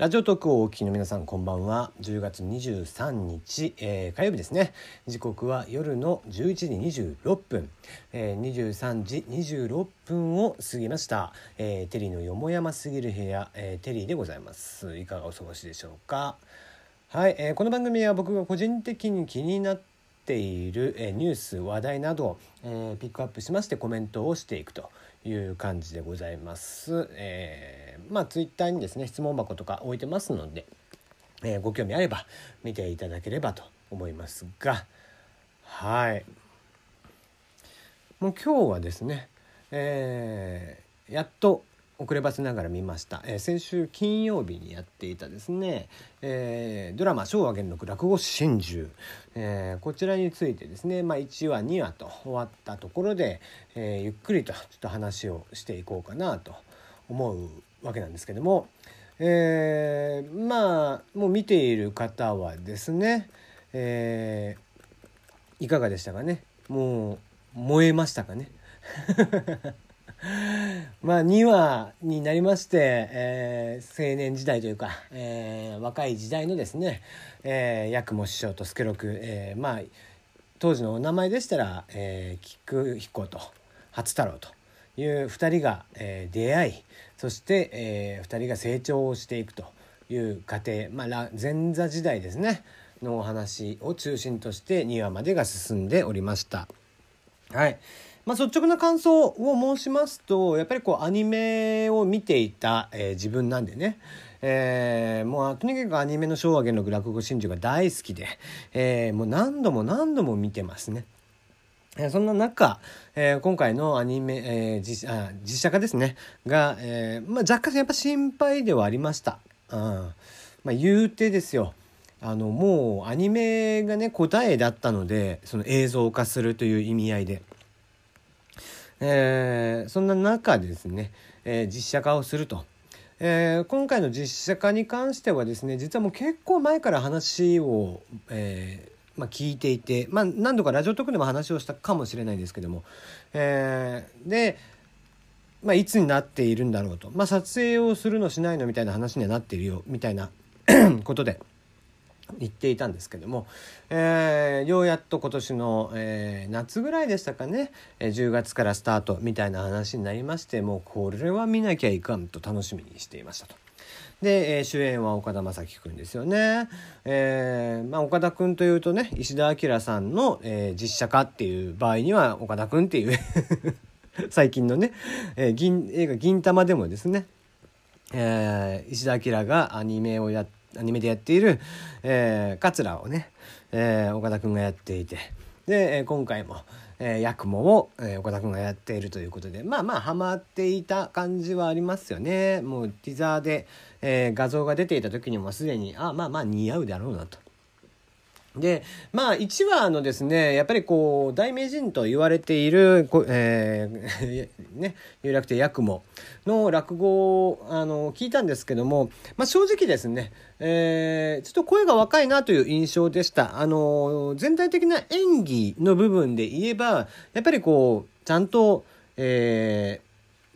ラジオトークをお聞きの皆さんこんばんは。10月23日、えー、火曜日ですね。時刻は夜の11時26分、えー、23時26分を過ぎました、えー、テリーのよもやますぎる部屋、えー、テリーでございます。いかがお過ごしでしょうか？はい、えー、この番組は僕が個人的に気になっている、えー、ニュース話題など、えー、ピックアップしましてコメントをしていくという感じでございます。えー、まあツイッターにですね質問箱とか置いてますので、えー、ご興味あれば見ていただければと思いますが。はい。もう今日はですね、えー、やっと遅ればせながら見ました、えー、先週金曜日にやっていたですね、えー、ドラマ「昭和元禄落語真珠」えー、こちらについてですね、まあ、1話2話と終わったところで、えー、ゆっくりとちょっと話をしていこうかなと思うわけなんですけども、えー、まあもう見ている方はですね、えー、いかがでしたかね？もう燃えましたかね？まあ2話になりまして、えー、青年時代というか、えー、若い時代のですね、えー、八雲師匠と助六、えー、まあ当時のお名前でしたら、えー、菊彦と初太郎という2人が、えー、出会いそして、えー、2人が成長をしていくという過程、まあ、前座時代ですねのお話を中心として2話までが進んでおりました。はいまあ、率直な感想を申しますとやっぱりこうアニメを見ていた、えー、自分なんでね、えー、もうとにかくアニメの昭和元禄落語真珠が大好きで、えー、もう何度も何度も見てますね。そんな中、えー、今回のアニメ、えー、実あ実写化ですねが、えーまあ、若干やっぱ心配ではありました。うんまあ、言うてですよあのもうアニメがね答えだったのでその映像化するという意味合いで。え、そんな中ですね、え、実写化をすると。え、今回の実写化に関してはですね実はもう結構前から話を、えーまあ、聞いていて、まあ、何度かラジオトークでも話をしたかもしれないですけども、えー、で、まあ、いつになっているんだろうと、まあ、撮影をするのしないのみたいな話にはなっているよみたいな ことで。言っていたんですけども、えー、ようやっと今年の、えー、夏ぐらいでしたかね、え、10月からスタートみたいな話になりましてもうこれは見なきゃいかんと楽しみにしていましたと。で、えー、主演は岡田将生君ですよね。えーまあ、岡田君というとね石田明さんの、えー、実写化っていう場合には岡田君っていう 最近のね、えー、銀映画「銀魂」でもですね、えー、石田明がアニメをやアニメでやっている、えー、桂をね、えー、岡田君がやっていてで、えー、今回も、えー、ヤクモを、えー、岡田君がやっているということでまあまあハマっていた感じはありますよねもうティザーで、えー、画像が出ていた時にもすでにあまあまあ似合うだろうなと。でまあ1話のですねやっぱりこう大名人と言われている、えー、ね有楽亭八雲の落語をあの聞いたんですけども、まあ、正直ですね、えー、ちょっと声が若いなという印象でした。あの全体的な演技の部分で言えばやっぱりこうちゃんと、えー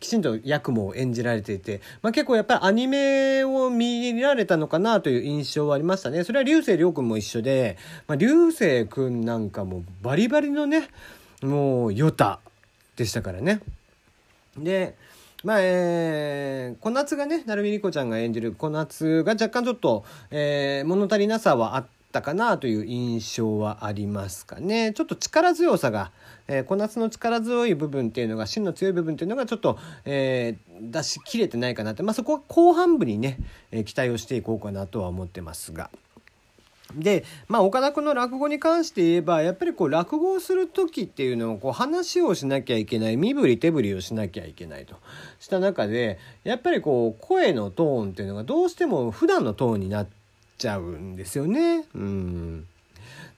きちんと役も演じられていて、まあ、結構やっぱりアニメを見られたのかなという印象はありましたね。それは流星涼君も一緒で、まあ、流星君なんかもバリバリのね、もうヨタでしたからね。で、まあ、えー、小夏がね、成海莉子ちゃんが演じる小夏が若干ちょっと、えー、物足りなさはあったかなという印象はありますかね。ちょっと力強さが、えー、小夏の力強い部分っていうのが芯の強い部分っていうのがちょっと、えー、出し切れてないかなって、まあ、そこは後半部にね、えー、期待をしていこうかなとは思ってますが。で、まあ、岡田君の落語に関して言えばやっぱりこう落語をする時っていうのをこう話をしなきゃいけない身振り手振りをしなきゃいけないとした中でやっぱりこう声のトーンっていうのがどうしても普段のトーンになってちゃうんですよね。うん、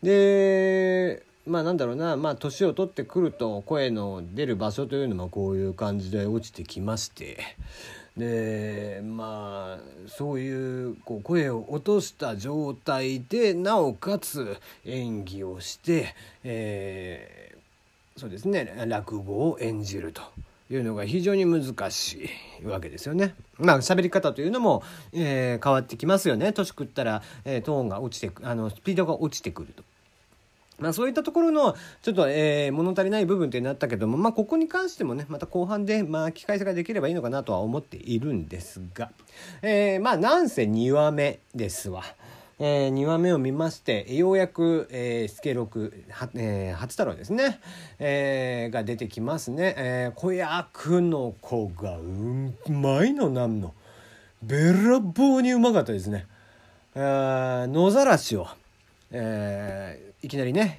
でまあなんだろうな。まあ年を取ってくると声の出る場所というのもこういう感じで落ちてきまして。でまあそういうこう声を落とした状態でなおかつ演技をして、えー、そうですね。落語を演じると。いうのが非常に難しいわけですよね。まあ喋り方というのも、えー、変わってきますよね年食ったら、えー、トーンが落ちてあのスピードが落ちてくると。まあ、そういったところのちょっと、えー、物足りない部分ってなったけども、まあ、ここに関してもねまた後半で、まあ、機械差ができればいいのかなとは思っているんですが、えー、まあなんせ2話目ですわ。えー、2話目を見ましてようやく、えー、スケロク、えー、初太郎ですね、えー、が出てきますね、えー、子役の子がうまいのなんの。べらぼうにうまかったですね、野ざらしを、えー、いきなりね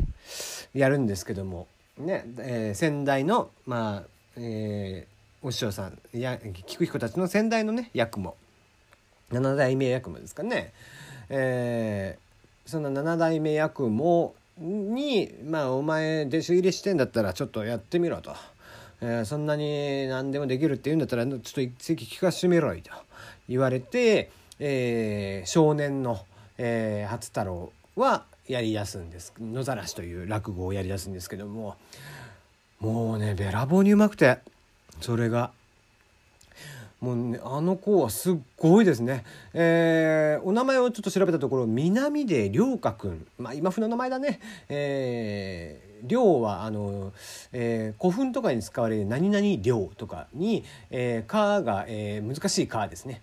やるんですけども。ね、えー、先代のまあ、えー、お師匠さんや聞く人たちの先代のね役も。七代目役もですかね。えー、その7代目役もにまあお前弟子入りしてんだったらちょっとやってみろと、えー、そんなに何でもできるって言うんだったらちょっと一席聞かせてみろいと言われて、えー、少年の、えー、初太郎はやりやすんです。野ざらしという落語をやりやすんですけども。もうねべらぼうにうまくてそれがもうねあの子はすっごいですね、えー、お名前をちょっと調べたところ南出良華くん。まあ今風の名前だね。えー、量はあの、えー、古墳とかに使われる何々量とかに「えー、か」が、えー、難しい「か」ですね。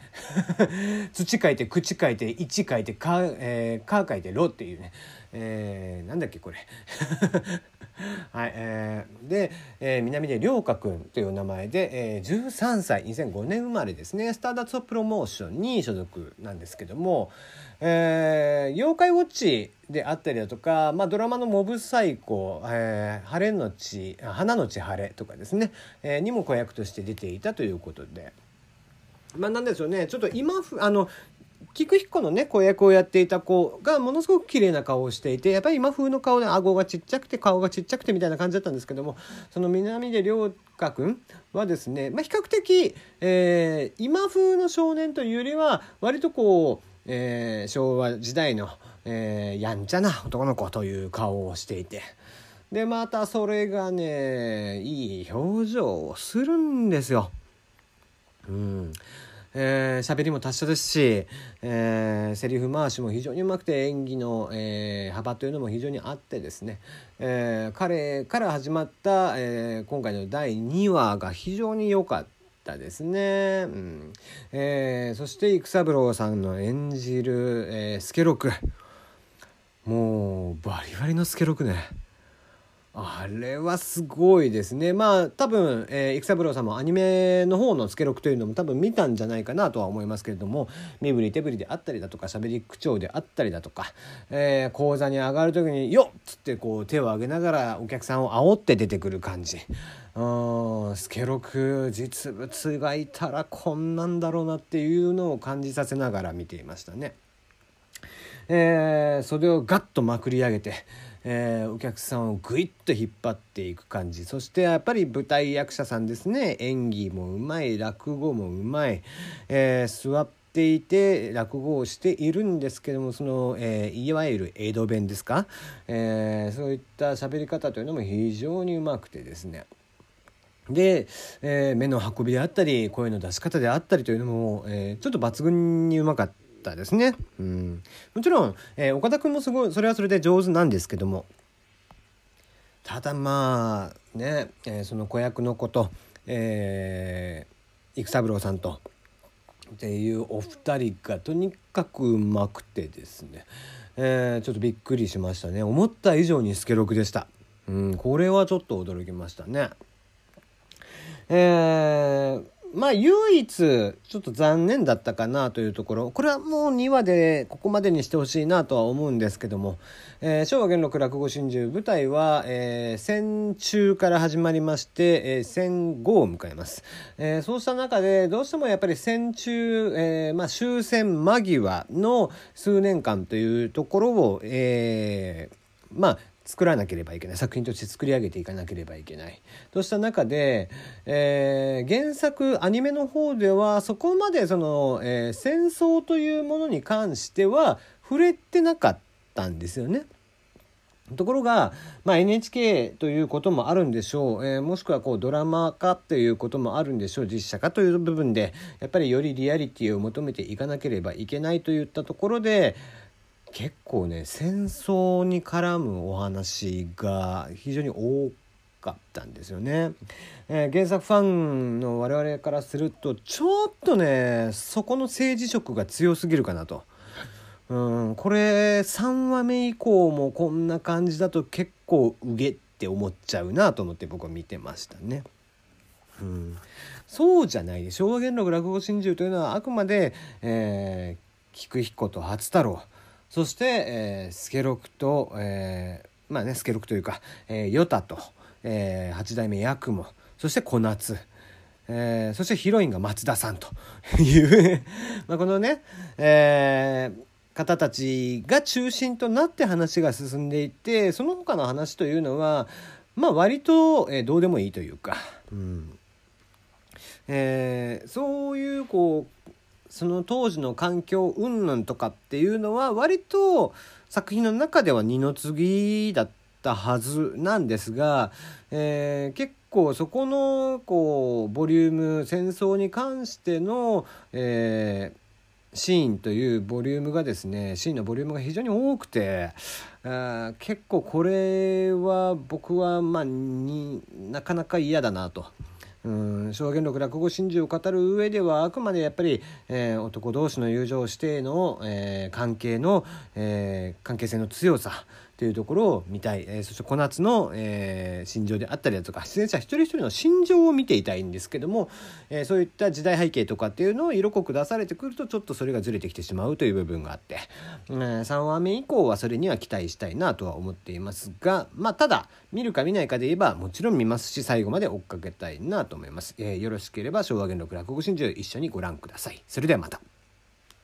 土書いて口書いて「一」書いて「か」えー「か」書いて「ろ」っていうね、えー、なんだっけこれ。はいえー、で、えー、南出涼香君という名前で、えー、13歳2005年生まれですね。スターダストプロモーションに所属なんですけども、えー、妖怪ウォッチであったりだとか、まあ、ドラマの「モブサイコ」えー「晴れのち花のち晴れ」とかですね、えー、にも子役として出ていたということで。まあ、なんでしょうね。ちょっと今あの菊彦のね子役をやっていた子がものすごく綺麗な顔をしていてやっぱり今風の顔で顎がちっちゃくて顔がちっちゃくてみたいな感じだったんですけどもその南出涼香君はですね、まあ、比較的、えー、今風の少年というよりは割とこう、えー、昭和時代の、えー、やんちゃな男の子という顔をしていて。でまたそれがねいい表情をするんですよ。うんえー、喋りも達者ですし、えー、セリフ回しも非常にうまくて演技の、えー、幅というのも非常にあってですね、えー、彼から始まった、えー、今回の第2話が非常に良かったですね、うん。えー、そして育三郎さんの演じる、えー、スケロクもうバリバリのスケロクね。あれはすごいですね。まあ多分、えー、育三郎さんもアニメの方のスケロクというのも多分見たんじゃないかなとは思いますけれども身振り手振りであったりだとか喋り口調であったりだとか、えー、講座に上がる時に「よっ!」つってこう手を挙げながらお客さんを煽って出てくる感じ。うんスケロク実物がいたらこんなんだろうなっていうのを感じさせながら見ていましたね。えー、それをガッとまくり上げてえー、お客さんをぐいっと引っ張っていく感じ。そしてやっぱり舞台役者さんですね。演技もうまい落語もうまい、えー、座っていて落語をしているんですけどもその、えー、いわゆる江戸弁ですか、え、そういった喋り方というのも非常にうまくてですね。で、えー、目の運びであったり声の出し方であったりというのも、えー、ちょっと抜群にうまかった。ったですね。うん、もちろん、えー、岡田君もすごいそれはそれで上手なんですけどもただまあね、えー、その子役の子と、えー、育三郎さんとっていうお二人がとにかくうまくてですね、えー、ちょっとびっくりしましたね思った以上にスケロクでした。うん、これはちょっと驚きましたね。えー、まあ唯一ちょっと残念だったかなというところ。これはもう2話でここまでにしてほしいなとは思うんですけども、えー、昭和元禄落語真珠舞台は、えー、戦中から始まりまして、えー、戦後を迎えます、えー、そうした中でどうしてもやっぱり戦中、えーまあ、終戦間際の数年間というところを、えー、まあ作らなければいけない。作品として作り上げていかなければいけない。とした中で、えー、原作アニメの方ではそこまでその、えー、戦争というものに関しては触れてなかったんですよね。ところが、まあ、NHK ということもあるんでしょう、えー、もしくはこうドラマ化っていうこともあるんでしょう。実写化という部分でやっぱりよりリアリティを求めていかなければいけないといったところで結構ね戦争に絡むお話が非常に多かったんですよね、えー、原作ファンの我々からするとちょっとねそこの政治色が強すぎるかなと。うんこれ3話目以降もこんな感じだと結構うげって思っちゃうなと思って僕は見てましたね。うん、そうじゃないで昭和元禄落語心中というのはあくまで、えー、菊彦と初太郎そして、えー、助六と、えー、まあね助六というか、えー、与太と、えー、八代目八雲そして小夏。えー、そしてヒロインが松田さんという まあこのね、えー、方たちが中心となって話が進んでいってその他の話というのはまあ割と、えー、どうでもいいというか、うんえー、そういうこうその当時の環境云々とかっていうのは割と作品の中では二の次だったはずなんですが、えー、結構そこのこうボリューム戦争に関しての、えーシーンというボリュームがですねシーンのボリュームが非常に多くてあ結構これは僕はまあになかなか嫌だなと。うん証言録落語真珠を語る上ではあくまでやっぱり、えー、男同士の友情指定の、えー、関係の、えー、関係性の強さというところを見たい、えー、そして小夏の、えー、心情であったりだとか出演者一人一人の心情を見ていたいんですけども、えー、そういった時代背景とかっていうのを色濃く出されてくるとちょっとそれがずれてきてしまうという部分があって、えー、3話目以降はそれには期待したいなとは思っていますがまあただ見るか見ないかで言えばもちろん見ますし最後まで追っかけたいなと思います、え、よろしければ昭和元禄落語真珠一緒にご覧ください。それではまた。